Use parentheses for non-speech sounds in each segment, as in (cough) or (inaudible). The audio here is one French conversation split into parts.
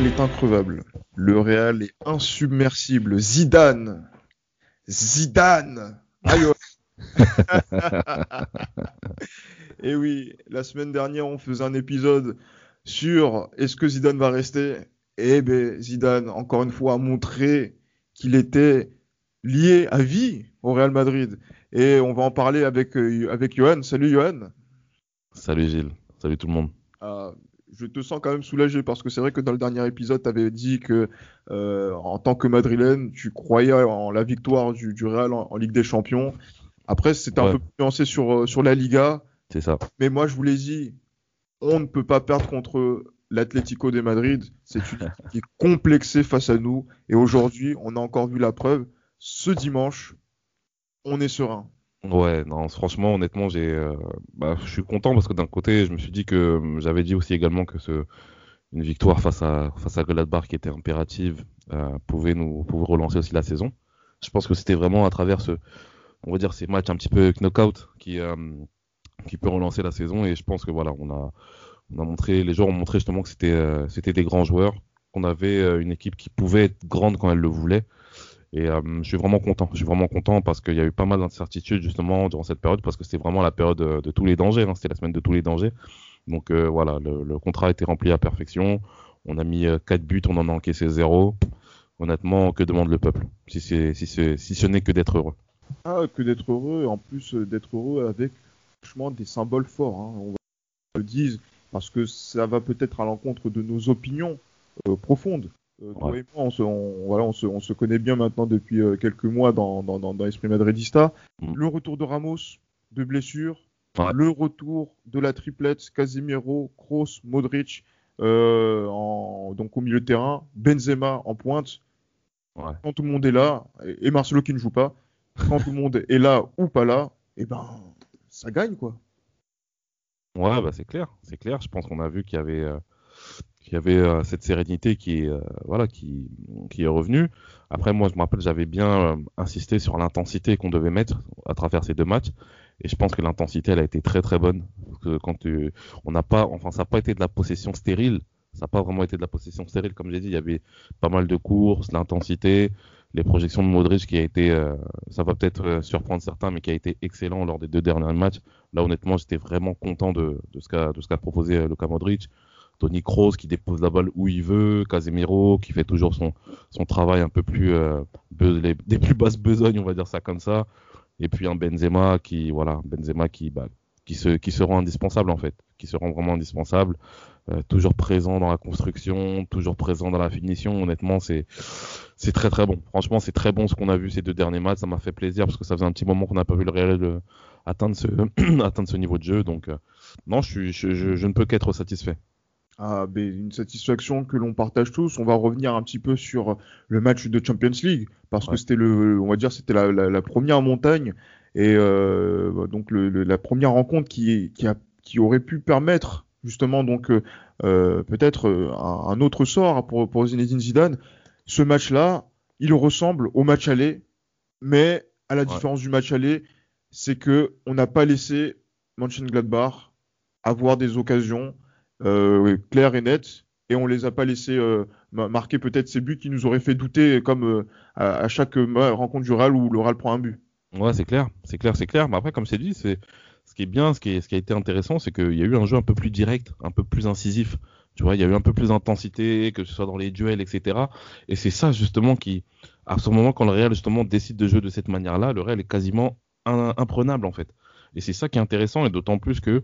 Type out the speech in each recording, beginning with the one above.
Real est increvable. Le Real est insubmersible. Zidane. Zidane. Aïe. (laughs) Et oui, la semaine dernière, on faisait un épisode sur est-ce que Zidane va rester? Eh ben, Zidane, encore une fois, a montré qu'il était lié à vie au Real Madrid. Et on va en parler avec, euh, avec Johan. Salut Johan. Salut Gilles, salut tout le monde. Ah, je te sens quand même soulagé parce que c'est vrai que dans le dernier épisode, tu avais dit que euh, en tant que madrilène, tu croyais en la victoire du, du Real en, en Ligue des Champions. Après, c'était un peu plus nuancé sur, euh, sur la Liga. C'est ça. Mais moi, je vous l'ai dit, on ne peut pas perdre contre l'Atlético de Madrid. C'est une équipe qui est complexée face à nous. Et aujourd'hui, on a encore vu la preuve. Ce dimanche, on est serein. Ouais, non, franchement, honnêtement, j'ai, euh, bah, je suis content parce que d'un côté, je me suis dit que euh, j'avais dit aussi également que ce, une victoire face à face à Gladbach qui était impérative euh, pouvait nous pouvait relancer aussi la saison. Je pense que c'était vraiment à travers ce, on va dire ces matchs un petit peu knockout qui euh, qui peut relancer la saison et je pense que voilà, on a on a montré, les joueurs ont montré justement que c'était euh, c'était des grands joueurs, qu'on avait une équipe qui pouvait être grande quand elle le voulait. Et euh, je suis vraiment content. Je suis vraiment content parce qu'il y a eu pas mal d'incertitudes justement durant cette période parce que c'était vraiment la période de, de tous les dangers. hein. C'était la semaine de tous les dangers. Donc euh, voilà, le, le contrat a été rempli à perfection. On a mis 4 buts, on en a encaissé 0. Honnêtement, que demande le peuple si, si, si ce n'est que d'être heureux Ah, que d'être heureux, en plus euh, d'être heureux avec franchement des symboles forts. Hein. On le dise parce que ça va peut-être à l'encontre de nos opinions euh, profondes. Euh, toi Ouais. et moi, on se, on- voilà, on se, on se connaît bien maintenant depuis euh, quelques mois dans, dans, dans, dans l'esprit madridista. Mm. Le retour de Ramos, de blessure, Ouais. le retour de la triplette Casemiro, Kroos, Modric, euh, en, donc au milieu de terrain, Benzema en pointe. Ouais. Quand tout le monde est là, et et Marcelo qui ne joue pas, quand tout le monde est là ou pas là, et ben ça gagne quoi. Ouais, bah c'est clair, c'est clair. Je pense qu'on a vu qu'il y avait, euh, qu'il y avait euh, cette sérénité qui euh, voilà, qui, qui est revenue. Après, moi, je me rappelle, j'avais bien euh, insisté sur l'intensité qu'on devait mettre à travers ces deux matchs, et je pense que l'intensité, elle a été très très bonne. Parce que quand tu- on n'a pas, enfin, ça n'a pas été de la possession stérile. Ça n'a pas vraiment été de la possession stérile, comme j'ai dit. Il y avait pas mal de courses, l'intensité, les projections de Modric qui a été, euh, ça va peut-être euh, surprendre certains, mais qui a été excellent lors des deux derniers matchs. Là, honnêtement, j'étais vraiment content de, de ce qu'a qu'a proposé euh, Luka Modric. Tony Kroos qui dépose la balle où il veut, Casemiro qui fait toujours son, travail un peu plus euh, les- des plus basses besognes, on va dire ça comme ça. Et puis un Benzema qui voilà, Benzema qui bah, qui se qui se rend indispensable en fait, qui se rend vraiment indispensable, euh, toujours présent dans la construction, toujours présent dans la finition. Honnêtement, c'est c'est très très bon. Franchement, c'est très bon ce qu'on a vu ces deux derniers matchs. Ça m'a fait plaisir parce que ça faisait un petit moment qu'on n'a pas vu le Real euh, atteindre ce (clears throat) atteindre ce niveau de jeu. Donc non, je ne peux qu'être satisfait. Ben, une satisfaction que l'on partage tous. On va revenir un petit peu sur le match de Champions League parce que c'était le, on va dire, c'était la, la, la première montagne et euh, donc le, le- la première rencontre qui, qui, a, qui aurait pu permettre justement donc euh, euh, peut-être euh, un, un autre sort pour, pour Zinedine Zidane. Ce match-là, il ressemble au match aller, mais à la Ouais. différence du match aller, c'est que on n'a pas laissé Mönchengladbach avoir des occasions euh, claires et nettes et on les a pas laissé euh, ma- marquer peut-être ces buts qui nous auraient fait douter comme euh, à, chaque euh, rencontre du Real où le Real prend un but. Ouais, c'est clair, c'est clair, c'est clair. Mais après, comme t'ai dit, c'est ce qui est bien, ce qui, est, ce qui a été intéressant, c'est qu'il y a eu un jeu un peu plus direct, un peu plus incisif. Tu vois, il y a eu un peu plus d'intensité, que ce soit dans les duels, etc. Et c'est ça justement qui, à ce moment, quand le Real justement décide de jouer de cette manière-là, le Real est quasiment imprenable en fait. Et c'est ça qui est intéressant, et d'autant plus que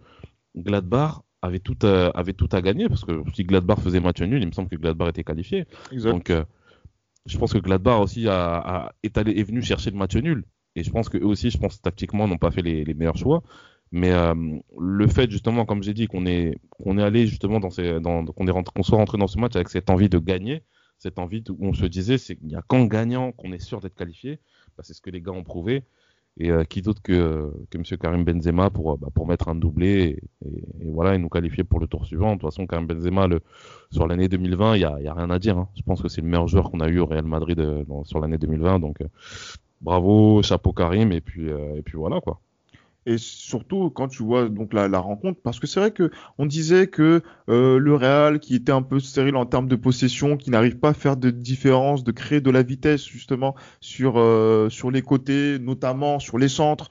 Gladbach avait tout à, avait tout à gagner, parce que si Gladbach faisait match nul, il me semble que Gladbach était qualifié. Exact. Donc, euh, je pense que Gladbach aussi a, a- est, allé, est venu chercher le match nul. Et je pense que eux aussi, je pense tactiquement, n'ont pas fait les, les meilleurs choix. Mais euh, le fait justement, comme j'ai dit, qu'on est qu'on est allé justement dans ces, dans, qu'on est rentré, qu'on soit rentré dans ce match avec cette envie de gagner, cette envie où on se disait, c'est qu'il n'y a qu'en gagnant qu'on est sûr d'être qualifié. Bah, c'est ce que les gars ont prouvé. Et euh, qui d'autre que, que M. Karim Benzema pour, euh, bah, pour mettre un doublé et, voilà, et nous qualifier pour le tour suivant. De toute façon, Karim Benzema, le, sur l'année 2020, il n'y a, y a, rien à dire. Hein. Je pense que c'est le meilleur joueur qu'on a eu au Real Madrid euh, dans, sur l'année 2020. Donc, bravo, chapeau Karim, et puis, et puis voilà quoi et surtout quand tu vois donc la, la rencontre parce que c'est vrai que on disait que euh, le Real qui était un peu stérile en termes de possession qui n'arrive pas à faire de différence de créer de la vitesse justement sur euh, sur les côtés notamment sur les centres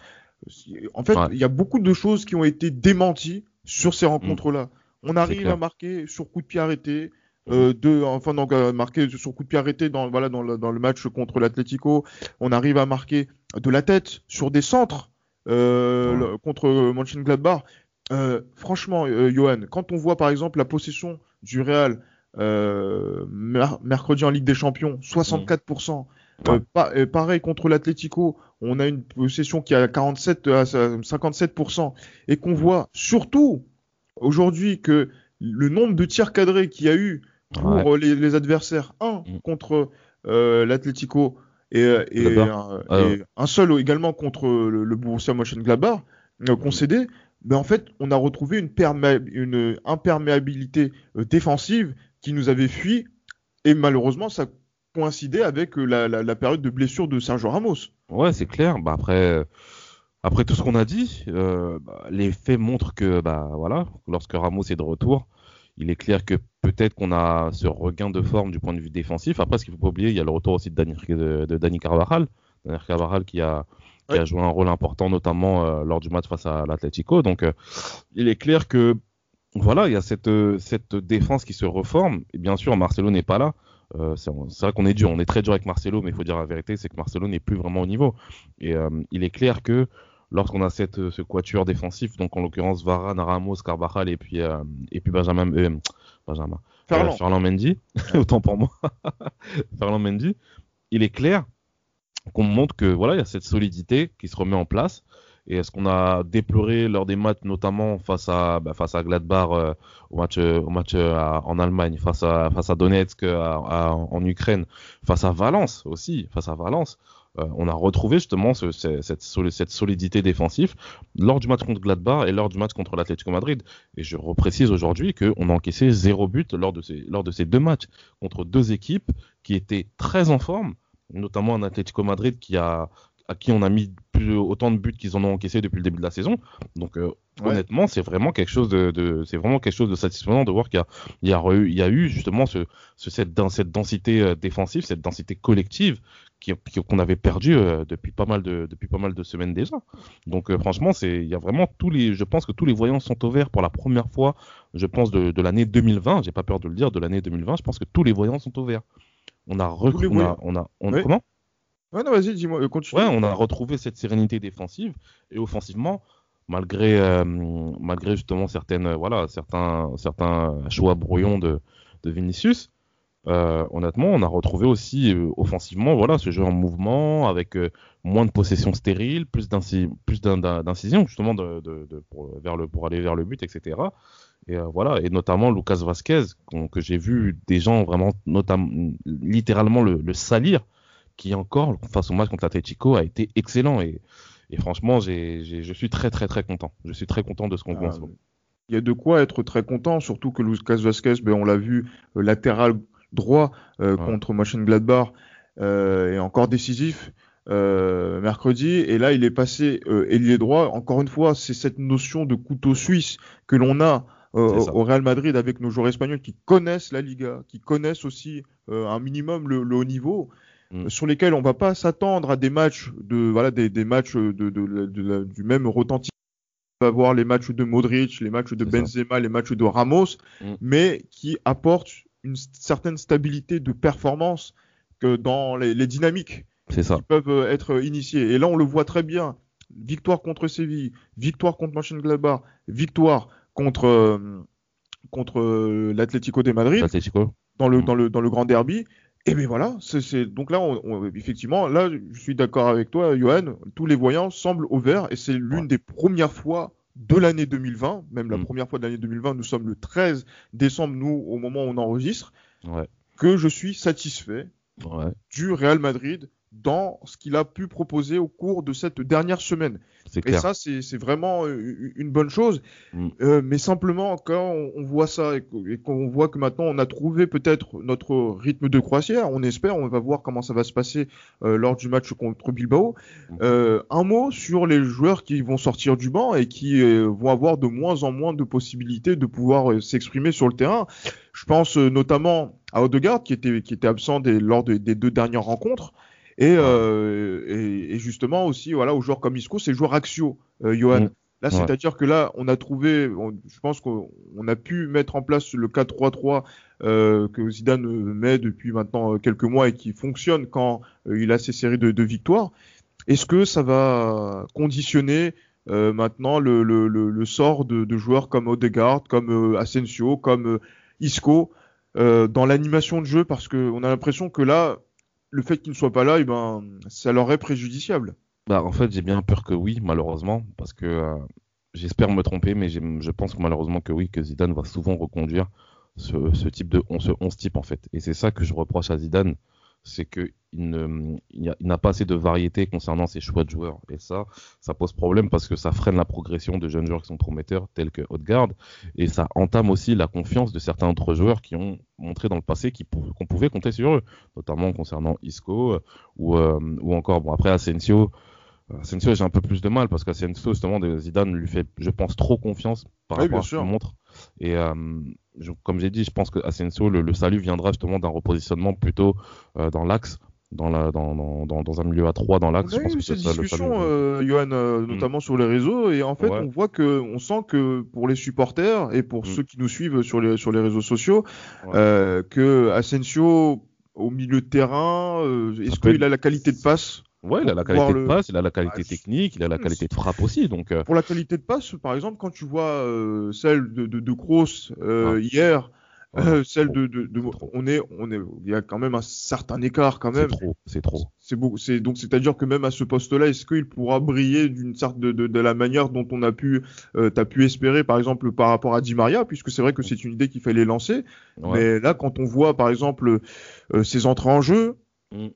en fait ouais. il y a beaucoup de choses qui ont été démenties sur ces rencontres là mmh. on arrive à marquer sur coup de pied arrêté euh, de, enfin donc euh, marqué sur coup de pied arrêté dans voilà dans le, dans le match contre l'Atlético, on arrive à marquer de la tête sur des centres euh, ouais. contre Mönchengladbach. Euh, franchement, euh, Johan, quand on voit par exemple la possession du Real euh, mer mercredi en Ligue des Champions, 64%. Mmh. Ouais. Pa pareil contre l'Atlético, on a une possession qui est à 47 à 57% et qu'on voit surtout aujourd'hui que le nombre de tirs cadrés qu'il y a eu pour ouais. les, les, adversaires, un mmh. contre euh, l'Atlético et, et, un, ah, et un seul également contre le, le Borussia Mönchengladbach euh, concédé, mais en fait, on a retrouvé une, une imperméabilité euh, défensive qui nous avait fui, et malheureusement, ça coïncidait avec euh, la, la, la période de blessure de Sergio Ramos. Ouais, c'est clair. Bah après, après tout ce qu'on a dit, euh, bah, les faits montrent que, bah voilà, lorsque Ramos est de retour, il est clair que peut-être qu'on a ce regain de forme du point de vue défensif. Après, ce qu'il faut pas oublier, il y a le retour aussi de Dani, de, de Dani Carvajal. Dani Carvajal qui a, qui ouais. a joué un rôle important, notamment euh, lors du match face à l'Atlético. Donc, euh, il est clair que, voilà, il y a cette, cette défense qui se reforme. Et bien sûr, Marcelo n'est pas là. Euh, c'est vrai qu'on est dur, on est très dur avec Marcelo, mais il faut dire la vérité, c'est que Marcelo n'est plus vraiment au niveau. Et euh, il est clair que lorsqu'on a cette, ce quatuor défensif, donc en l'occurrence Varane, Ramos, Carvajal et puis, euh, et puis Benjamin, euh, Benjamin, Ferland. Euh, Ferland Mendy, (laughs) autant pour moi, (laughs) Ferland Mendy, il est clair qu'on montre que voilà, il y a cette solidité qui se remet en place. Et est-ce qu'on a déploré lors des matchs, notamment face à bah, face à Gladbach euh, au match au match à, en Allemagne, face à face à Donetsk à, en Ukraine, face à Valence aussi, face à Valence, euh, on a retrouvé justement ce, cette, cette, solidité défensive lors du match contre Gladbach et lors du match contre l'Atlético Madrid. Et je reprécise aujourd'hui qu'on a encaissé zéro but lors de, ces, lors de ces deux matchs contre deux équipes qui étaient très en forme, notamment un Atlético Madrid qui a à qui on a mis plus, autant de buts qu'ils en ont encaissé depuis le début de la saison. Donc euh, ouais. honnêtement, c'est vraiment quelque chose de, de c'est vraiment quelque chose de satisfaisant de voir qu'il y, y, il y a, eu justement ce, ce cette, cette densité euh, défensive, cette densité collective qu'on avait perdu euh, depuis pas mal de depuis pas mal de semaines déjà. Donc euh, franchement, c'est il y a vraiment tous les je pense que tous les voyants sont au vert pour la première fois, je pense de, de l'année 2020, j'ai pas peur de le dire, de l'année 2020, je pense que tous les voyants sont au vert. On a recru, on a on a on, oui. comment? Ouais, non, vas-y, dis-moi, continue. Ouais, on a retrouvé cette sérénité défensive et offensivement, malgré euh, malgré justement certaines voilà certains certains choix brouillons de de Vinicius, euh, honnêtement, on a retrouvé aussi euh, offensivement, voilà, ce jeu en mouvement avec euh, moins de possession stérile, plus d'incision justement de, de, pour, pour aller vers le but, etc. Et euh, voilà, et notamment Lucas Vasquez, que j'ai vu des gens vraiment, notamment, littéralement le, le, salir, qui encore face au match contre l'Atletico a été excellent et, et franchement, j je suis très très très content. Je suis très content de ce qu'on voit ah, Il y a de quoi être très content, surtout que Lucas Vasquez, ben, on l'a vu latéral droit euh, ouais. contre Mönchengladbach euh, et encore décisif euh, mercredi. Et là, il est passé euh, ailier droit. Encore une fois, c'est cette notion de couteau suisse que l'on a au Real Madrid avec nos joueurs espagnols qui connaissent la Liga, qui connaissent aussi un minimum le, le haut niveau. Mm. sur lesquels on va pas s'attendre à des matchs de voilà des, des matchs de, de, de, de, du même retentissement va voir les matchs de Modric, les matchs de Benzema, ça. les matchs de Ramos, mm. mais qui apportent une certaine stabilité de performance que dans les, les dynamiques qui ça. peuvent euh, être initiées. Et là, on le voit très bien. Victoire contre Séville, victoire contre Mönchengladbach, victoire contre euh, contre euh, l'Atlético de Madrid dans le mmh. dans le dans le grand derby. Et bien voilà, c'est donc là, on, on, effectivement, là, je suis d'accord avec toi, Johan. Tous les voyants semblent au vert et c'est l'une ouais. des premières fois de l'année 2020, même la Mm. première fois de l'année 2020, nous sommes le 13 décembre, nous, au moment où on enregistre, Ouais. que je suis satisfait Ouais. du Real Madrid dans ce qu'il a pu proposer au cours de cette dernière semaine. Et ça, c'est vraiment euh, une bonne chose. Mm. Euh, mais simplement, quand on, on voit ça et qu'- et qu'on voit que maintenant on a trouvé peut-être notre rythme de croisière, on espère, on va voir comment ça va se passer euh, lors du match contre Bilbao. Mm. Euh, un mot sur les joueurs qui vont sortir du banc et qui vont avoir de moins en moins de possibilités de pouvoir s'exprimer sur le terrain. Je pense notamment à Odegaard qui était, qui était absent des, lors de- des deux dernières rencontres. Et, euh, et, et justement aussi voilà aux joueurs comme Isco, c'est le joueur axiaux, euh, Johan. Mm. Là, Ouais. c'est-à-dire que là, on a trouvé, on- je pense qu'on on a pu mettre en place le 4-3-3 euh, que Zidane euh, met depuis maintenant euh, quelques mois et qui fonctionne quand euh, il a ses séries de, de victoires. Est-ce que ça va conditionner euh, maintenant le, le, le, le sort de, de joueurs comme Odegaard, comme Asensio, comme Isco euh, dans l'animation de jeu? Parce qu'on a l'impression que là, le fait qu'il ne soit pas là, eh ben, ça leur est préjudiciable. Bah, en fait, j'ai bien peur que oui, malheureusement, parce que euh, j'espère me tromper, mais je pense malheureusement que oui, que Zidane va souvent reconduire ce, ce type de 11, ce 11 type en fait. Et c'est ça que je reproche à Zidane, c'est que il ne- il y a- il n'a pas assez de variété concernant ses choix de joueurs. Et ça, ça pose problème parce que ça freine la progression de jeunes joueurs qui sont prometteurs, tels que Odegaard, et ça entame aussi la confiance de certains autres joueurs qui ont montré dans le passé qu'on pouvait compter sur eux, notamment concernant Isco euh, ou, euh, ou encore, bon après Asensio. Asensio, j'ai un peu plus de mal parce qu'Asensio, justement, Zidane lui fait, je pense, trop confiance par Oui, rapport à ce qu'il montre. Et euh, je- comme j'ai dit, je pense que Asensio, le, le salut viendra justement d'un repositionnement plutôt euh, dans l'axe, dans, la, dans, dans, dans, dans un milieu à 3 dans l'axe. On a eu cette discussion, euh, Johan, euh, notamment sur les réseaux, et en fait, Ouais. on voit que, on sent que pour les supporters et pour Mm. ceux qui nous suivent sur les sur les réseaux sociaux, Ouais. euh, que Asensio au milieu de terrain, euh, est-ce qu'il a la qualité de passe? Ouais, il a la qualité de passe, il a la qualité Ah, technique, il a la qualité de frappe aussi. Donc, euh, Pour la qualité de passe, par exemple, quand tu vois euh, celle de de, de Kroos euh, hier, Ouais, euh, celle trop. de, de, trop. on est on est il y a quand même un certain écart quand c'est même. trop, c'est trop. C'est beaucoup, c'est donc c'est-à-dire que même à ce poste-là, est-ce qu'il pourra briller d'une sorte de, de, de la manière dont on a pu, t'as pu espérer, par exemple, par rapport à Di Maria, puisque c'est vrai que c'est une idée qu'il fallait lancer. Ouais. Mais là, quand on voit, par exemple, ses entrées en jeu, Mm.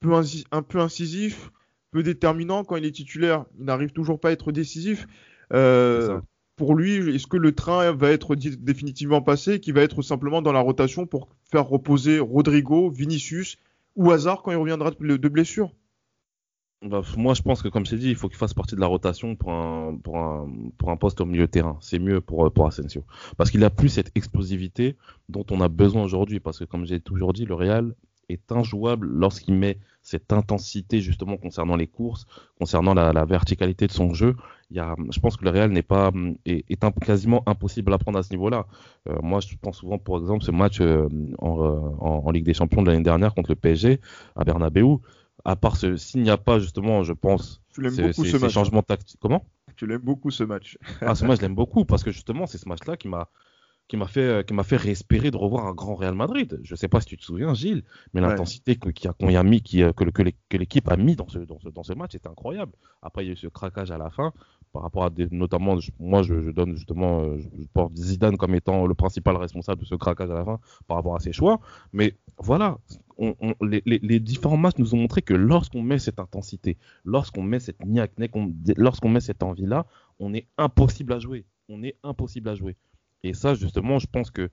Peu un peu incisif, peu déterminant quand il est titulaire, il n'arrive toujours pas à être décisif. Euh, C'est pour lui, est-ce que le train va être définitivement passé, qui va être simplement dans la rotation pour faire reposer Rodrigo, Vinicius ou Hazard quand il reviendra de blessure? Bah, moi, je pense que, comme je t'ai dit, il faut qu'il fasse partie de la rotation pour un, pour un, pour un poste au milieu de terrain. C'est mieux pour, euh, pour Asensio. Parce qu'il a plus cette explosivité dont on a besoin aujourd'hui. Parce que, comme j'ai toujours dit, le Real est injouable lorsqu'il met cette intensité, justement, concernant les courses, concernant la, la verticalité de son jeu. Il y a, je pense que le Real n'est pas, est, est quasiment impossible à prendre à ce niveau-là. Euh, moi, je pense souvent, par exemple, ce match euh, en, euh, en, en Ligue des Champions de l'année dernière contre le PSG à Bernabeu à part ce, s'il n'y a pas justement, je pense, Tu ces, beaucoup ces- ce ces match. hein? changements tactiques. Comment? Tu l'aimes beaucoup ce match. Ah, ce match, je l'aime beaucoup parce que justement, c'est ce match-là qui m'a qui m'a fait euh, qui m'a fait réespérer de revoir un grand Real Madrid. Je sais pas si tu te souviens, Gilles, mais Ouais. l'intensité qu'on y a mis, qui, euh, que, l'équipe a mis dans ce, dans ce dans ce match, c'était incroyable. Après, il y a eu ce craquage à la fin par rapport à des, notamment, moi, je, je donne justement, euh, je, porte Zidane comme étant le principal responsable de ce craquage à la fin par rapport à ses choix. Mais voilà, on- on- les, les- les différents matchs nous ont montré que lorsqu'on met cette intensité, lorsqu'on met cette niaque, qu'on- lorsqu'on met cette envie-là, on est impossible à jouer. On est impossible à jouer. Et ça, justement, je pense que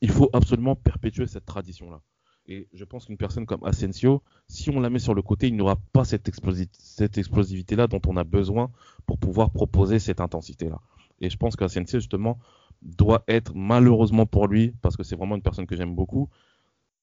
il faut absolument perpétuer cette tradition-là. Et je pense qu'une personne comme Asensio, si on la met sur le côté, il n'aura pas cette, explosi- cette explosivité-là dont on a besoin pour pouvoir proposer cette intensité-là. Et je pense qu'Asensio, justement, doit être, malheureusement pour lui, parce que c'est vraiment une personne que j'aime beaucoup,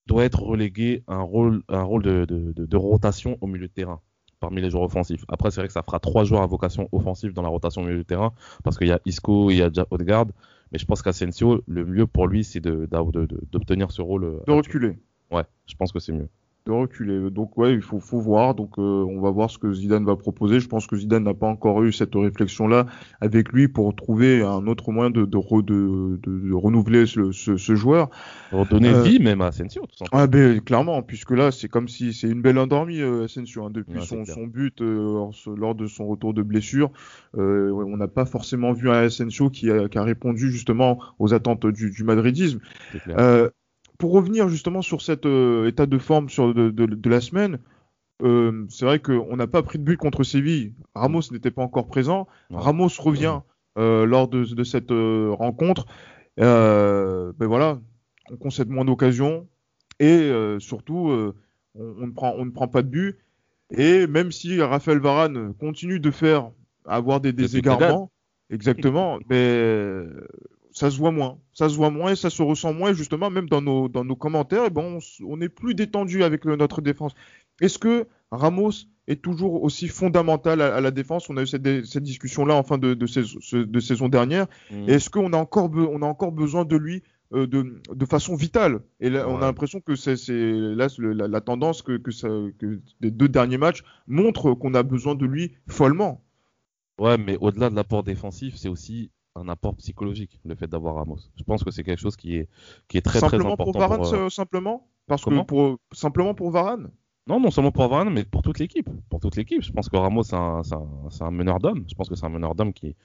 doit être relégué à un rôle, de rotation au milieu de terrain parmi les joueurs offensifs. Après, c'est vrai que ça fera trois joueurs à vocation offensive dans la rotation au milieu de terrain parce qu'il y a Isco il y a Ja- Odegaard. Mais je pense qu'Asensio, le mieux pour lui, c'est de- d'a- de- de- d'obtenir ce rôle. euh, De reculer. Ouais, je pense que c'est mieux. De reculer. Donc ouais, il faut, faut voir. Donc euh, on va voir ce que Zidane va proposer. Je pense que Zidane n'a pas encore eu cette réflexion-là avec lui pour trouver un autre moyen de, de, de, de renouveler ce, ce, ce, joueur. Pour donner euh, vie même à Asensio, tout simplement. Ah ben clairement, puisque là c'est comme si c'est une belle endormie euh, Asensio hein, depuis son, son, but euh, lors de son retour de blessure. on n'a pas forcément vu un Asensio qui a, qui a répondu justement aux attentes du, du madridisme pour revenir justement sur cet euh, état de forme sur de, de, de la semaine, euh, c'est vrai qu'on n'a pas pris de but contre Séville. Ramos n'était pas encore présent. Ramos revient euh, lors de, de cette rencontre. ben voilà, on concède moins d'occasions et surtout on, on, ne prend, on ne prend pas de but. Et même si Raphaël Varane continue de faire avoir des, des égarements, exactement, mais ça se voit moins. Ça se voit moins et ça se ressent moins. justement, même dans nos, dans nos commentaires, et ben on, est plus détendu avec notre défense. Est-ce que Ramos est toujours aussi fondamental à, la défense? On a eu cette, cette discussion-là en fin de, de, saison, de saison dernière. Mmh. Est-ce qu'on a, encore on a encore besoin de lui euh, de, de, façon vitale? Et là, on a l'impression que c'est là la, la, tendance que, que, ça, que les deux derniers matchs montrent qu'on a besoin de lui follement. Ouais, mais au-delà de l'apport défensif, c'est aussi un apport psychologique, le fait d'avoir Ramos. Je pense que c'est quelque chose qui est, qui est très très important. Pour Varane, pour, euh... simplement? Parce que pour, simplement pour Varane? Non, non seulement pour Varane, mais pour toute l'équipe. Pour toute l'équipe. Je pense que Ramos, c'est un, un, un, meneur d'homme. Je pense que c'est un meneur d'homme qui,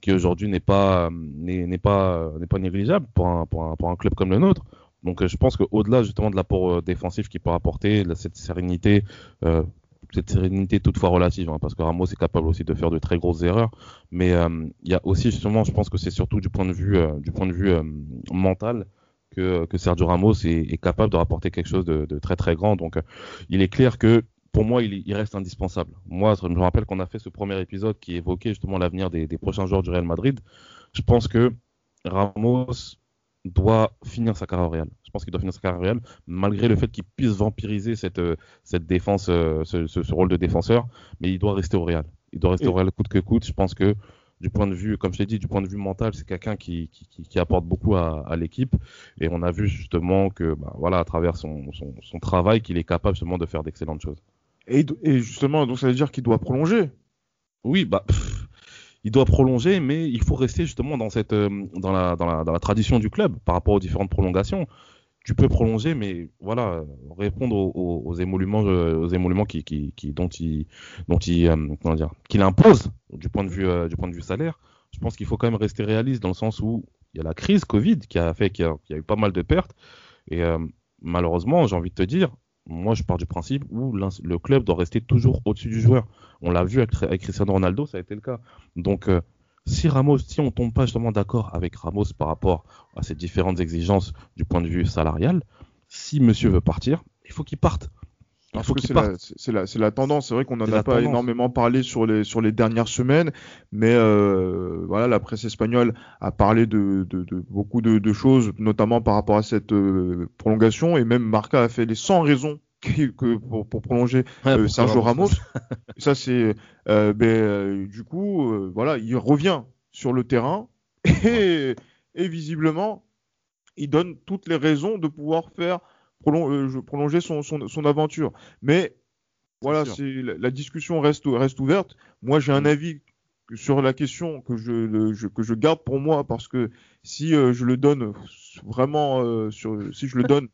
qui aujourd'hui n'est pas, n'est pas, pas négligeable pour un, pour, un, pour un club comme le nôtre. Donc je pense qu'au-delà justement de l'apport euh, défensif qu'il peut apporter, cette sérénité, euh, cette sérénité toutefois relative, hein, parce que Ramos est capable aussi de faire de très grosses erreurs. Mais euh, il y a aussi justement, je pense que c'est surtout du point de vue, euh, euh, mental que, Sergio Ramos est, capable de rapporter quelque chose de, très très grand. Donc il est clair que pour moi, il, il, reste indispensable. Moi, je me rappelle qu'on a fait ce premier épisode qui évoquait justement l'avenir des, des prochains joueurs du Real Madrid. Je pense que Ramos doit finir sa carrière au Real. Je pense qu'il doit finir sa carrière Real, malgré le fait qu'il puisse vampiriser cette, euh, cette défense, euh, ce, ce, ce, rôle de défenseur, mais il doit rester au Real. Il doit rester Et... au Real coûte que coûte. Je pense que du point de vue, comme je l'ai dit, du point de vue mental, c'est quelqu'un qui, qui, qui, apporte beaucoup à, à l'équipe. Et on a vu justement que, bah, voilà, à travers son, son, son travail, qu'il est capable justement de faire d'excellentes choses. Et, et, justement, donc ça veut dire qu'il doit prolonger? Oui, bah. Pff, il doit prolonger, mais il faut rester justement dans cette, euh, dans la, dans la, dans la tradition du club par rapport aux différentes prolongations. Tu peux prolonger, mais voilà, répondre aux, émoluments, euh, aux émoluments qui, qui, qui, dont il, dont il, euh, comment dire, qu'il impose du point de vue, euh, du point de vue salaire. Je pense qu'il faut quand même rester réaliste dans le sens où il y a la crise Covid qui a fait qu'il y, a eu pas mal de pertes et euh, malheureusement, j'ai envie de te dire, moi je pars du principe où le club doit rester toujours au-dessus du joueur. On l'a vu avec, avec, Cristiano Ronaldo, ça a été le cas. Donc si Ramos, si on tombe pas justement d'accord avec Ramos par rapport à ces différentes exigences du point de vue salarial, si monsieur veut partir, il faut qu'il parte. Parce que c'est la, la, la, tendance. C'est vrai qu'on n'en a pas tendance. énormément parlé sur les, sur les dernières semaines, mais euh, voilà, la presse espagnole a parlé de, de, de beaucoup de, de, choses, notamment par rapport à cette euh, prolongation, et même Marca a fait les 100 raisons que, que pour, pour, prolonger ouais, euh, Sergio Ramos. (laughs) Ça, c'est euh, ben, euh, du coup, voilà, il revient sur le terrain (laughs) et, et visiblement, il donne toutes les raisons de pouvoir faire euh, prolonger son, son, son, aventure. Mais voilà, c'est la, la, discussion reste, reste ouverte. Moi, j'ai un mmh. avis sur la question que je, le, je, que je garde pour moi parce que si euh, je le donne vraiment euh, sur si je le donne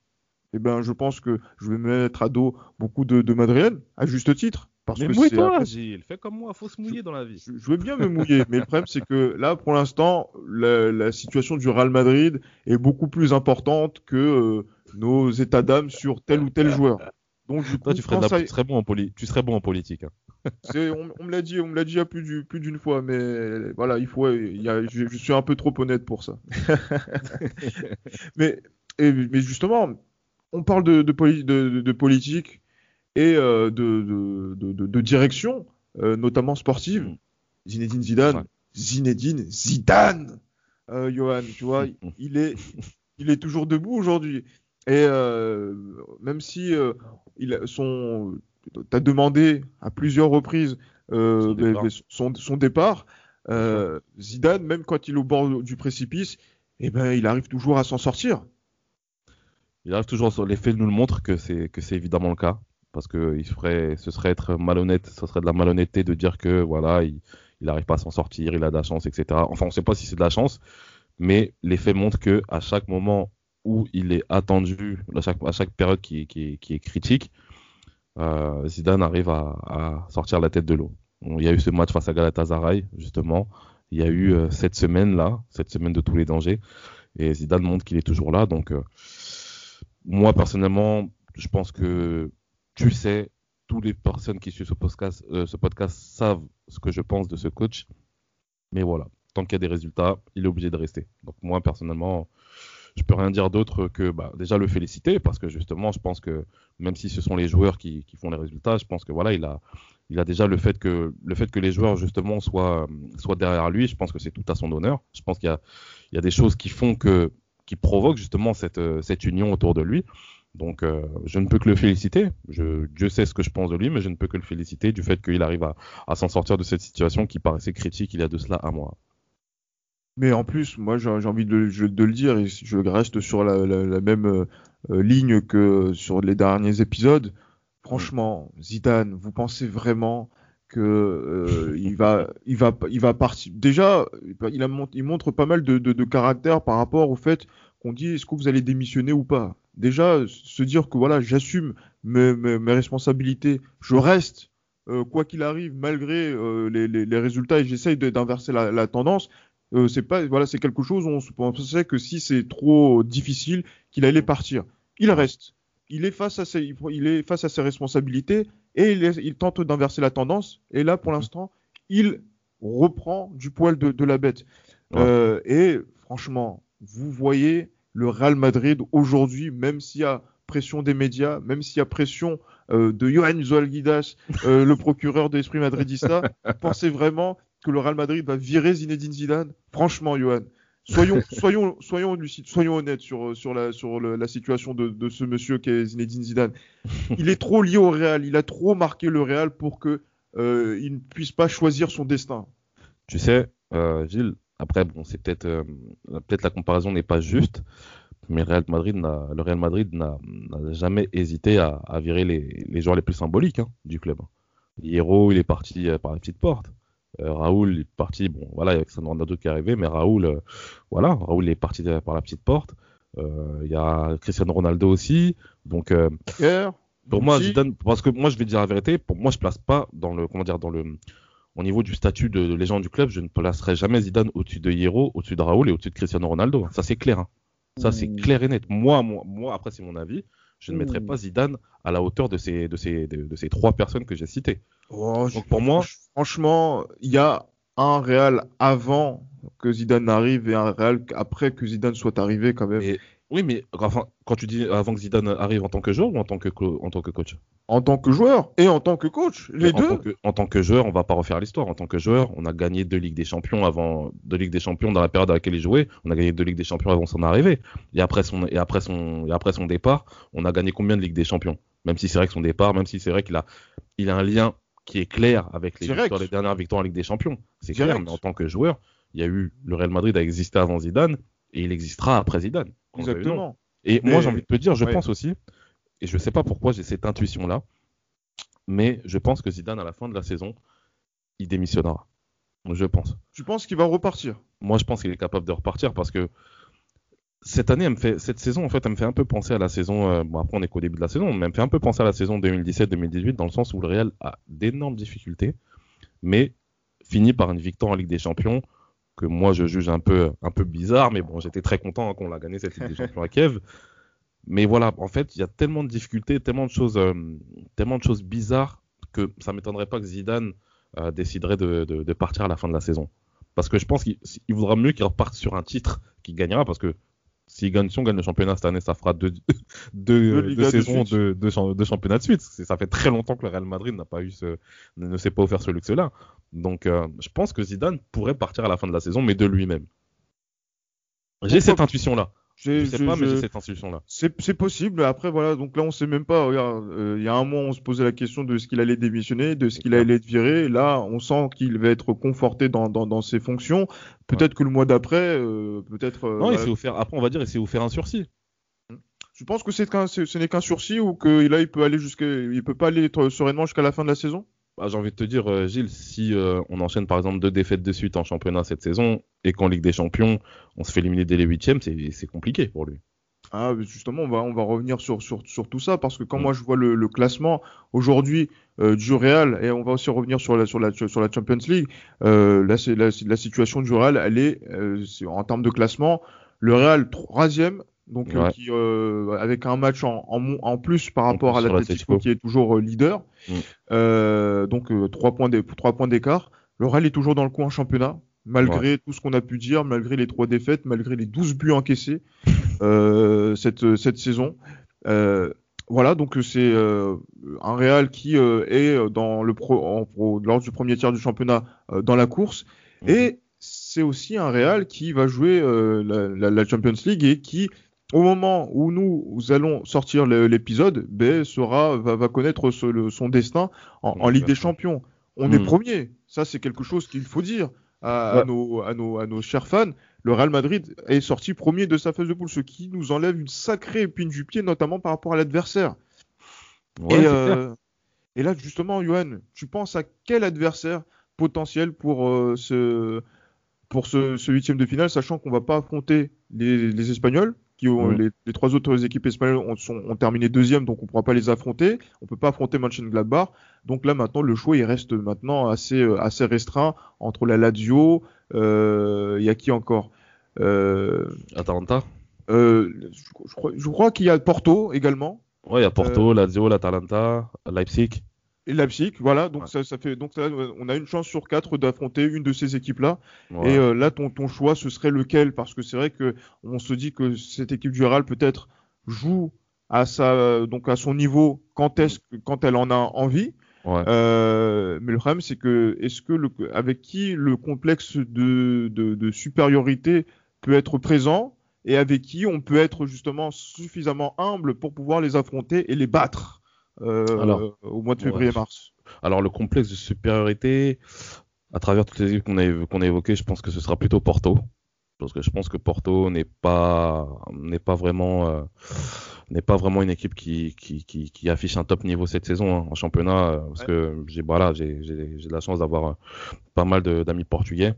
eh ben je pense que je vais mettre à dos beaucoup de, de Madriennes à juste titre parce mais mouille-toi, Gilles. Fais comme moi, faut se mouiller dans la vie. Je, je veux bien me mouiller, mais le problème, c'est que là, pour l'instant, la, la, situation du Real Madrid est beaucoup plus importante que euh, nos états d'âme sur tel ou tel joueur. Donc, du coup, Toi, tu, ferais la... ça... tu, serais bon en poli... tu serais bon en politique. Hein. (laughs) on, on, me l'a dit, on me l'a dit a plus d'une fois, mais voilà, il faut, il y a, je, je, suis un peu trop honnête pour ça. (laughs) mais, et, mais justement, on parle de, de, de, de politique et euh, de, direction, euh, notamment sportive. Mm. Zinedine Zidane, ouais. Zinedine Zidane, euh, Johan, tu vois, il est, il est toujours debout aujourd'hui. Et même si il son, t'as demandé à plusieurs reprises son départ, son, son départ Zidane, même quand il est au bord du précipice, eh ben, il arrive toujours à s'en sortir Il arrive toujours les faits nous le montrent que c'est que c'est évidemment le cas parce que il ferait, ce serait être malhonnête, ce serait de la malhonnêteté de dire que voilà, il n'arrive pas à s'en sortir, il a de la chance, etc. Enfin, on ne sait pas si c'est de la chance, mais les faits montrent que à chaque moment où il est attendu, à chaque, à chaque période qui, qui, qui est critique, euh, Zidane arrive à, à, sortir la tête de l'eau. Il y a eu ce match face à Galatasaray, justement. Il y a eu euh, cette semaine-là, cette semaine de tous les dangers. Et Zidane montre qu'il est toujours là. Donc, euh, moi, personnellement, je pense que tu sais, toutes les personnes qui suivent ce podcast, euh, ce podcast savent ce que je pense de ce coach. Mais voilà, tant qu'il y a des résultats, il est obligé de rester. Donc, moi, personnellement, je peux rien dire d'autre que bah, déjà le féliciter parce que justement, je pense que même si ce sont les joueurs qui, qui, font les résultats, je pense que voilà, il a, il a déjà le fait que le fait que les joueurs justement soient, soient derrière lui. Je pense que c'est tout à son honneur. Je pense qu'il y a, il y a des choses qui font que, qui provoquent justement cette, cette union autour de lui. Donc, euh, je ne peux que le féliciter. Je, Dieu sait ce que je pense de lui, mais je ne peux que le féliciter du fait qu'il arrive à, à s'en sortir de cette situation qui paraissait critique il y a de cela un mois. Mais en plus, moi, j'ai envie de, de, le dire, et je reste sur la, la, la même euh, ligne que sur les derniers épisodes. Franchement, Zidane, vous pensez vraiment que euh, il va, il va, il va partir. Déjà, il, montre pas mal de, caractère par rapport au fait qu'on dit est-ce que vous allez démissionner ou pas? Déjà, se dire que voilà, j'assume mes, responsabilités, je reste euh, quoi qu'il arrive malgré euh, les, résultats et j'essaye d'inverser la, la, tendance. Euh, c'est pas voilà, c'est quelque chose où on pensait que si c'est trop difficile, qu'il allait partir. Il reste. Il est face à ses, il est face à ses responsabilités et il, est, il tente d'inverser la tendance. Et là, pour l'instant, il reprend du poil de, de la bête. Ouais. Euh, et franchement, vous voyez le Real Madrid aujourd'hui, même s'il y a pression des médias, même s'il y a pression euh, de Johan Zolguidas, euh, le procureur de l'esprit madridista, (laughs) pensez vraiment que le Real Madrid va virer Zinedine Zidane? Franchement, Johan, soyons, soyons, soyons lucides, soyons honnêtes sur, sur, la, situation de, ce monsieur qui est Zinedine Zidane. Il est trop lié au Real, il a trop marqué le Real pour que euh, il ne puisse pas choisir son destin. Tu sais, euh, Gilles, après, bon, c'est peut-être euh, peut-être la comparaison n'est pas juste, mais le Real Madrid n'a jamais hésité à, virer les, les, joueurs les plus symboliques hein, du club. Hierro, il est parti par la petite porte. Euh, Raoul est parti, bon voilà, il y a Alexandre Ronaldo qui est arrivé, mais Raoul, euh, voilà, Raoul est parti par la petite porte. Euh, il y a Cristiano Ronaldo aussi, donc pour moi, Zidane, parce que moi je vais dire la vérité, pour moi je place pas dans le, comment dire, dans le, au niveau du statut de, de légende du club, je ne placerai jamais Zidane au-dessus de Hierro, au-dessus de Raoul et au-dessus de Cristiano Ronaldo. Ça c'est clair. Hein. Ça c'est clair et net. Moi, moi, moi après c'est mon avis. Je ne mettrai pas Zidane à la hauteur de ces, de ces, de, de ces trois personnes que j'ai citées. Oh, Donc pour moi, franchement, il y a un Real avant que Zidane arrive et un Real après que Zidane soit arrivé quand même. Et, oui, mais enfin, quand tu dis avant que Zidane arrive en tant que joueur ou en tant que, en tant que coach? En tant que joueur et en tant que coach, les en deux. Tant que, en tant que joueur, on va pas refaire l'histoire. En tant que joueur, on a gagné deux Ligues des Champions avant deux Ligues des Champions dans la période à laquelle il jouait. On a gagné deux Ligues des Champions avant son arrivée. Et après son et après son et après son départ, on a gagné combien de Ligues des Champions? Même si c'est vrai que son départ, même si c'est vrai qu'il a il a un lien qui est clair avec les, victoires, les dernières victoires en Ligue des Champions. C'est clair, mais en tant que joueur, il y a eu le Real Madrid a existé avant Zidane et il existera après Zidane. Exactement. Et mais... moi, j'ai envie de te dire, je ouais. pense aussi, et je sais pas pourquoi j'ai cette intuition-là, mais je pense que Zidane, à la fin de la saison, il démissionnera. Je pense. Tu penses qu'il va repartir? Moi, je pense qu'il est capable de repartir parce que cette année, elle me fait, cette saison, en fait, elle me fait un peu penser à la saison. Euh, bon, après, on est qu'au début de la saison, mais elle me fait un peu penser à la saison 2017-2018 dans le sens où le Real a d'énormes difficultés, mais finit par une victoire en Ligue des Champions que moi je juge un peu, un peu bizarre, mais bon, j'étais très content hein, qu'on l'a gagné cette Ligue des (laughs) Champions à Kiev. Mais voilà, en fait, il y a tellement de difficultés, tellement de choses, euh, tellement de choses bizarres que ça m'étonnerait pas que Zidane euh, déciderait de, de, de, partir à la fin de la saison. Parce que je pense qu'il vaudra mieux qu'il reparte sur un titre qu'il gagnera, parce que s'il gagne, si on gagne le championnat cette année, ça fera deux, (laughs) deux, deux, deux saisons de, de, championnat de suite. Ça fait très longtemps que le Real Madrid n'a pas eu ce, ne, ne s'est pas offert ce luxe-là. Donc, euh, je pense que Zidane pourrait partir à la fin de la saison, mais de lui-même. J'ai cette intuition-là. Je sais pas, mais j'ai cette intuition-là. C'est possible. Après, voilà. Donc là, on sait même pas. Regarde, euh, il y a un mois, on se posait la question de ce qu'il allait démissionner, de ce qu'il allait être viré. Là, on sent qu'il va être conforté dans, dans, dans ses fonctions. Peut-être ouais. que le mois d'après, euh, peut-être. non, il s'est offert. Après, on va dire, il s'est offert un sursis. Tu penses que c'est ce n'est qu'un sursis ou que là il peut aller jusqu'à, il peut pas aller sereinement jusqu'à la fin de la saison? Bah, J'ai envie de te dire, euh, Gilles, si euh, on enchaîne par exemple deux défaites de suite en championnat cette saison et qu'en Ligue des Champions on se fait éliminer dès les huitièmes, c'est compliqué pour lui. Ah, justement, on va, on va revenir sur, sur, sur tout ça parce que quand mm. moi je vois le, le classement aujourd'hui euh, du Real et on va aussi revenir sur la, sur la, sur la Champions League, euh, là la, la, situation du Real, elle est, euh, en termes de classement, le Real troisième, donc euh, qui, euh, avec un match en, en, en plus par rapport à l'Atletico qui est toujours leader, mm. donc trois points trois points d'écart. Le Real est toujours dans le coup en championnat malgré tout ce qu'on a pu dire, malgré les trois défaites, malgré les 12 buts encaissés (laughs) euh, cette, cette saison. Euh, voilà, donc c'est euh, un Real qui euh, est dans le pro, en, lors du premier tiers du championnat euh, dans la course, mhm. et c'est aussi un Real qui va jouer la, Champions League et qui, au moment où nous, allons sortir l'épisode, ben, sera va, va connaître ce, le, son destin en, en Ligue des Champions. On est mhm. premier, ça c'est quelque chose qu'il faut dire à, nos, à, nos, à nos chers fans, le Real Madrid est sorti premier de sa phase de poule, ce qui nous enlève une sacrée épine du pied, notamment par rapport à l'adversaire. et, euh, et, là, justement, Johan, tu penses à quel adversaire potentiel pour euh, ce pour ce, ce huitième de finale, sachant qu'on va pas affronter les, les Espagnols, qui ont, les, trois autres équipes espagnoles ont, sont, ont terminé deuxième, donc on pourra pas les affronter. On peut pas affronter Mönchengladbach. Donc là maintenant le choix il reste maintenant assez euh, assez restreint entre la Lazio, euh, il y a qui encore euh, Atalanta. Euh, je, crois, je crois qu'il y a Porto également. Ouais, il y a Porto, Lazio, l'Atalanta, Leipzig et Leipzig, voilà. Donc ça, ça fait donc ça, on a une chance sur quatre d'affronter une de ces équipes-là. Et euh, là, ton, ton choix, ce serait lequel? Parce que c'est vrai que on se dit que cette équipe du Real peut-être joue à sa donc à son niveau quand est-ce quand elle en a envie. Ouais. Euh, mais le problème, c'est que est-ce que le, avec qui le complexe de, de, de supériorité peut être présent? Et avec qui on peut être justement suffisamment humble pour pouvoir les affronter et les battre? Alors, au mois de février-mars. Alors le complexe de supériorité, à travers toutes les équipes qu'on a, qu'on a évoquées, je pense que ce sera plutôt Porto. Parce que je pense que Porto n'est pas n'est pas vraiment euh, n'est pas vraiment une équipe qui, qui, qui, qui, affiche un top niveau cette saison hein, en championnat euh, parce que j'ai voilà j'ai j'ai la chance d'avoir pas mal d'amis portugais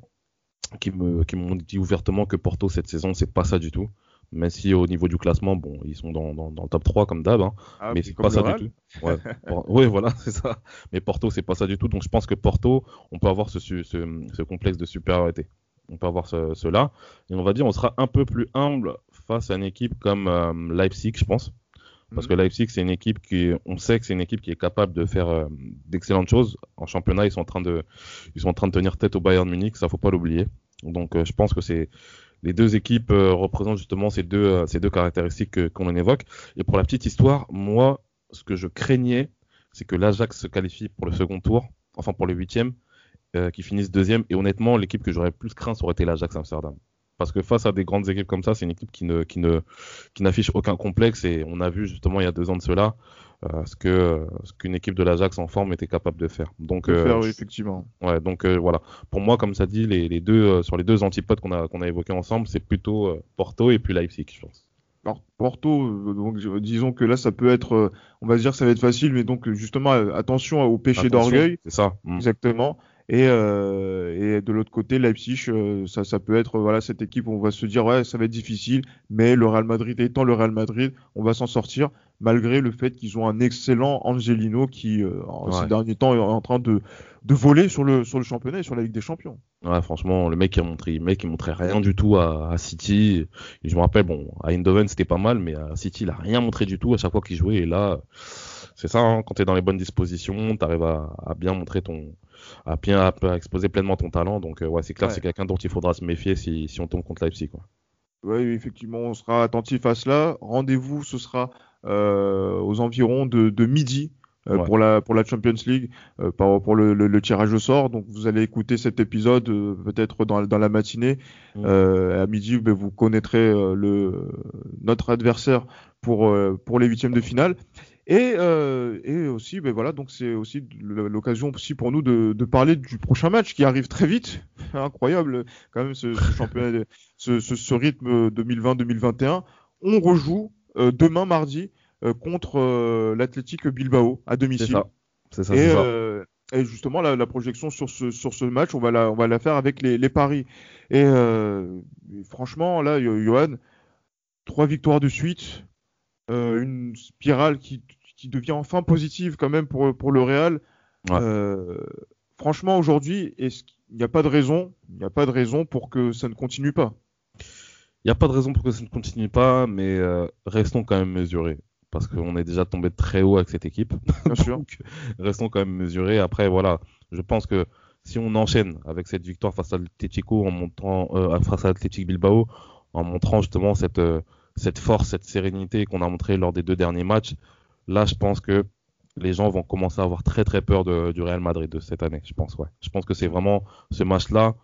qui me qui m'ont dit ouvertement que Porto cette saison c'est pas ça du tout même si au niveau du classement, bon, ils sont dans, dans, dans le top 3 comme d'hab, hein, ah, mais c'est pas ça du tout. Ouais, (laughs) ouais voilà, (laughs) c'est ça. Mais Porto, c'est pas ça du tout. Donc je pense que Porto, on peut avoir ce, ce, ce complexe de supériorité. On peut avoir ce, cela. Et on va dire, on sera un peu plus humble face à une équipe comme euh, Leipzig, je pense. Parce que mhm. Leipzig, c'est une équipe qui, on sait que c'est une équipe qui est capable de faire euh, d'excellentes choses. En championnat, ils sont en train de, ils sont en train de tenir tête au Bayern Munich, ça faut pas l'oublier. Donc, euh, je pense que c'est, les deux équipes euh, représentent justement ces deux, euh, ces deux caractéristiques qu'on en évoque. Et pour la petite histoire, moi, ce que je craignais, c'est que l'Ajax se qualifie pour le second tour, enfin pour le huitième, euh, qui finissent deuxième. Et honnêtement, l'équipe que j'aurais plus craint, ça aurait été l'Ajax Amsterdam. Parce que face à des grandes équipes comme ça, c'est une équipe qui ne, qui ne, qui n'affiche aucun complexe. Et on a vu justement il y a deux ans de cela, euh, ce que ce qu'une équipe de l'Ajax en forme était capable de faire. Donc de faire, euh, effectivement. Ouais, donc euh, voilà. Pour moi, comme ça dit, les, les deux sur les deux antipodes qu'on a qu'on a évoqués ensemble, c'est plutôt Porto et puis Leipzig, je pense. Alors, Porto, donc disons que là ça peut être, on va dire que ça va être facile, mais donc justement attention au péché d'orgueil. C'est ça. Mmh. Exactement. Et, euh, et de l'autre côté, Leipzig, euh, ça, ça peut être voilà cette équipe on va se dire ouais ça va être difficile, mais le Real Madrid étant le Real Madrid, on va s'en sortir malgré le fait qu'ils ont un excellent Angelino qui euh, en ces derniers temps est en train de, de voler sur le sur le championnat et sur la Ligue des Champions. Ouais, franchement, le mec qui a montré, le mec il montrait rien du tout à, à City. Et je me rappelle, bon, à Eindhoven c'était pas mal, mais à City il a rien montré du tout à chaque fois qu'il jouait. Et là, c'est ça, hein, quand tu es dans les bonnes dispositions, tu arrives à, à bien montrer ton à bien à, exposer pleinement ton talent. Donc, euh, ouais, c'est clair, c'est quelqu'un dont il faudra se méfier si, si on tombe contre Leipzig. Quoi. Oui, effectivement, on sera attentif à cela. Rendez-vous, ce sera aux environs de, de midi. Euh, pour la pour la Champions League euh, pour le, le, le, tirage au sort donc vous allez écouter cet épisode euh, peut-être dans, dans la matinée mmh. à midi ben, vous connaîtrez le notre adversaire pour pour les huitièmes de finale et, euh, et aussi, ben voilà, donc c'est aussi l'occasion aussi pour nous de, de, parler du prochain match qui arrive très vite. (laughs) Incroyable, quand même, ce, ce championnat, ce, ce, ce, rythme 2020-2021. On rejoue euh, demain mardi euh, contre euh, l'Athletic Bilbao à domicile. ça. C'est ça, Et, c'est ça. euh, et justement, la, la projection sur ce, sur ce match, on va la, on va la faire avec les, les paris. Et euh, franchement, là, Johan, trois victoires de suite, euh, une spirale qui, qui devient enfin positive quand même pour, pour le Real. Ouais. Euh, franchement, aujourd'hui, qu'il n'y a pas de raison, il n'y a pas de raison pour que ça ne continue pas? Il n'y a pas de raison pour que ça ne continue pas, mais euh, restons quand même mesurés. Parce qu'on est déjà tombé très haut avec cette équipe. Bien (laughs) sûr. Donc, restons quand même mesurés. Après, voilà, je pense que si on enchaîne avec cette victoire face à l'Atletico en montrant, euh, face à l'Athletic Bilbao, en montrant justement cette, euh, cette force, cette sérénité qu'on a montré lors des deux derniers matchs, là, je pense que les gens vont commencer à avoir très très peur de- du Real Madrid de cette année. Je pense, ouais. Je pense que c'est vraiment ce match-là.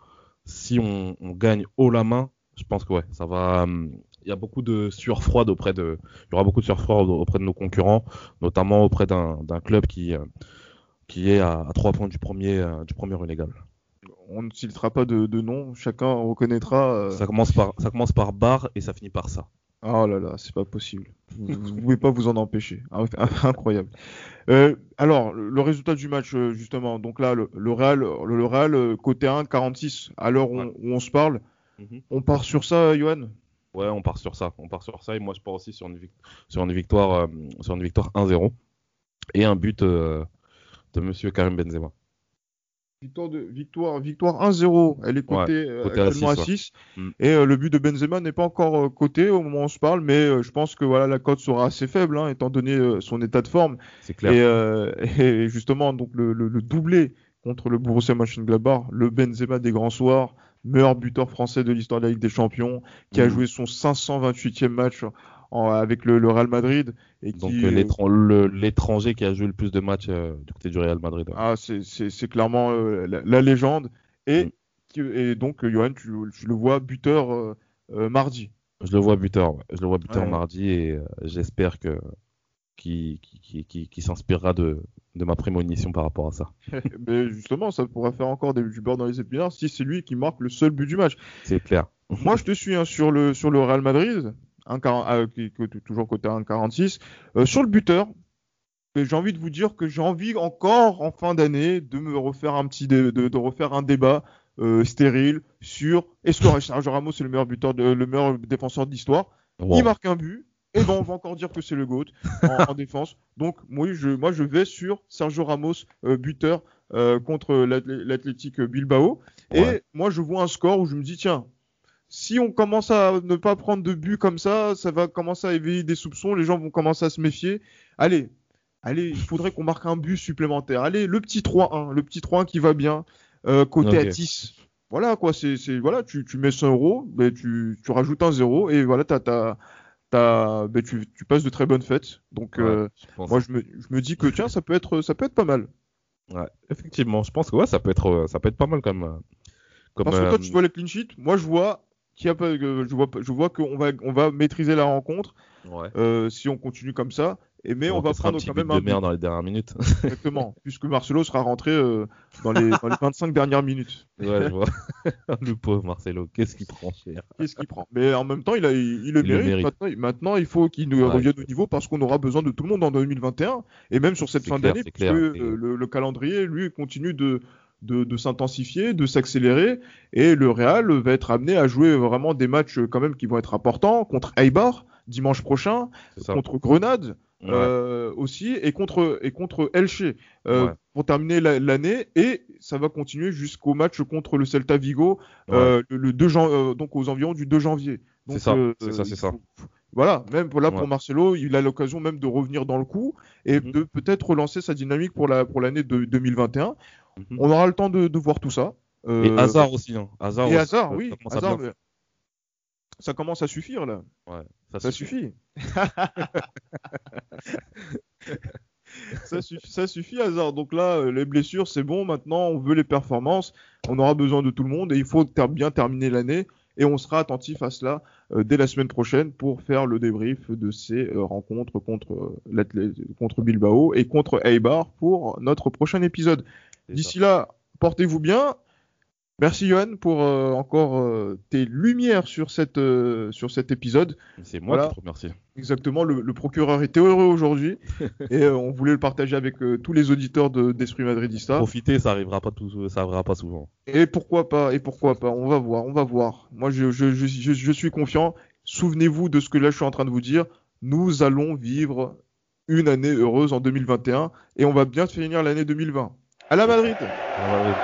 Si on, on gagne haut la main, je pense que ouais, ça va. hum, Il y a beaucoup de sueur froide auprès de, il y aura beaucoup de sueur froide auprès de nos concurrents, notamment auprès d'un club qui euh, qui est à, trois points du premier euh, du premier relégable. On ne citera pas de, de nom, chacun reconnaîtra. euh, Ça commence par ça commence par bar et ça finit par ça. Oh là là, c'est pas possible. Vous, vous pouvez pas vous en empêcher. Ah, (laughs) Incroyable. Euh, alors, le résultat du match, euh, justement. Donc là, le, le Real, le, le Real, euh, côté 1, 46, à l'heure où, on- Ouais. où on se parle. Mhm. On part sur ça, Johan? Ouais, on part sur ça. On part sur ça et moi je pars aussi sur une, vic- sur une victoire euh, sur une victoire 1-0 et un but euh, de Monsieur Karim Benzema. Victoire, de, victoire, victoire 1-0. Elle est cotée, euh, cotée à actuellement à 6, 6. Mm. Et euh, le but de Benzema n'est pas encore euh, coté au moment où on se parle, mais euh, je pense que voilà, la cote sera assez faible, hein, étant donné euh, son état de forme. C'est clair. Et, euh, (laughs) et justement, donc le, le, le doublé contre le Borussia Mönchengladbach, le Benzema des grands soirs, meilleur buteur français de l'histoire de la Ligue des Champions, qui a Mhm. joué son 528e match en- avec le, le Real Madrid et Donc qui euh, le- l'étranger qui a joué le plus de matchs euh, du côté du Real Madrid. ouais. ah, c'est clairement euh, la, la légende et, Mhm. et donc euh, Johan, tu, tu le vois buteur euh, euh, mardi. Je le vois buteur, ouais. je le vois buteur Ouais. mardi et euh, j'espère que qui, qui, qui, qui s'inspirera de, de ma prémonition par rapport à ça. (laughs) Mais justement, ça pourra faire encore des, du beurre dans les épinards si c'est lui qui marque le seul but du match. C'est clair. (laughs) Moi, je te suis hein, sur le sur le Real Madrid, euh, toujours côté 1,46. Euh, sur le buteur, j'ai envie de vous dire que j'ai envie encore en fin d'année de me refaire un petit dé- de, de refaire un débat euh, stérile sur est-ce que Sergio Ramos est le meilleur buteur de, le meilleur défenseur de l'histoire? Wow. Il marque un but. Et ben on va encore dire que c'est le GOAT en, en défense. Donc moi je, moi je vais sur Sergio Ramos euh, buteur euh, contre l'Athletic Bilbao. Et moi je vois un score où je me dis tiens si on commence à ne pas prendre de but comme ça, ça va commencer à éveiller des soupçons, les gens vont commencer à se méfier. Allez, allez, il faudrait qu'on marque un but supplémentaire. Allez, le petit 3-1, le petit 3-1 qui va bien, euh, côté Ok. à 10. Voilà quoi, c'est voilà, tu, tu mets 100 euros, ben, tu, tu rajoutes un zéro et voilà, t'as, ben, tu, tu passes de très bonnes fêtes. Donc Ouais, euh, moi je me, je me dis que tiens, ça peut être, ça peut être pas mal. ouais, effectivement, je pense que ouais, ça peut être ça peut être pas mal comme euh, comme Parce que toi euh, tu vois les clean sheets, moi je vois qu'il y a pas, euh, je vois, je vois qu'on va, on va maîtriser la rencontre. Ouais. euh, si on continue comme ça. Et mais on va encaissera prendre un petit quand même de un merde dans les dernières minutes. (laughs) exactement, puisque Marcelo sera rentré euh, dans, les, dans les 25 dernières minutes. ouais, je (laughs) vois. (laughs) le pauvre Marcelo, qu'est-ce qu'il prend cher? Qu'est-ce qu'il prend? Mais en même temps, il, a, il, il le Il le mérite. Maintenant, il- maintenant, il faut qu'il nous Ouais. revienne au niveau parce qu'on aura besoin de tout le monde en 2021 et même sur cette fin d'année, puisque le calendrier, lui, continue de de, s'intensifier, de s'accélérer, et le Real va être amené à jouer vraiment des matchs euh, quand même qui vont être importants contre Eibar dimanche prochain, contre Grenade euh, aussi, et contre et contre Elche. Euh, pour terminer l'année, et ça va continuer jusqu'au match contre le Celta Vigo le, 2 donc aux environs du 2 janvier. C'est ça, c'est ça, voilà, même là pour. Marcelo, il a l'occasion même de revenir dans le coup et mhm. de peut-être relancer sa dynamique pour la pour l'année 2021. Mhm. On aura le temps de, voir tout ça. Et euh, hasard aussi. Hein. Et hasard, oui. Ça commence, ça commence, à suffire là. Ouais, ça, suffit. (laughs) ça, suffit, hasard. Donc là, euh, les blessures, c'est bon. Maintenant, on veut les performances. On aura besoin de tout le monde et il faut bien terminer l'année. Et on sera attentif à cela euh, dès la semaine prochaine pour faire le débrief de ces rencontres contre, contre Bilbao et contre Eibar pour notre prochain épisode. D'ici là, portez-vous bien. Merci Johan pour euh, encore euh, tes lumières sur, cette, euh, sur cet épisode. C'est moi Voilà. qui te remercie. Exactement, le, le procureur était heureux aujourd'hui (laughs) et on voulait le partager avec tous les auditeurs de- d'Esprit Madridista. Profiter, ça arrivera pas tout, ça arrivera pas souvent. Et pourquoi pas, et pourquoi pas, on va voir, on va voir. Moi, je, je, je, je, je suis confiant. Souvenez-vous de ce que là, je suis en train de vous dire. Nous allons vivre une année heureuse en 2021 et on va bien finir l'année 2020. À la Madrid À Madrid.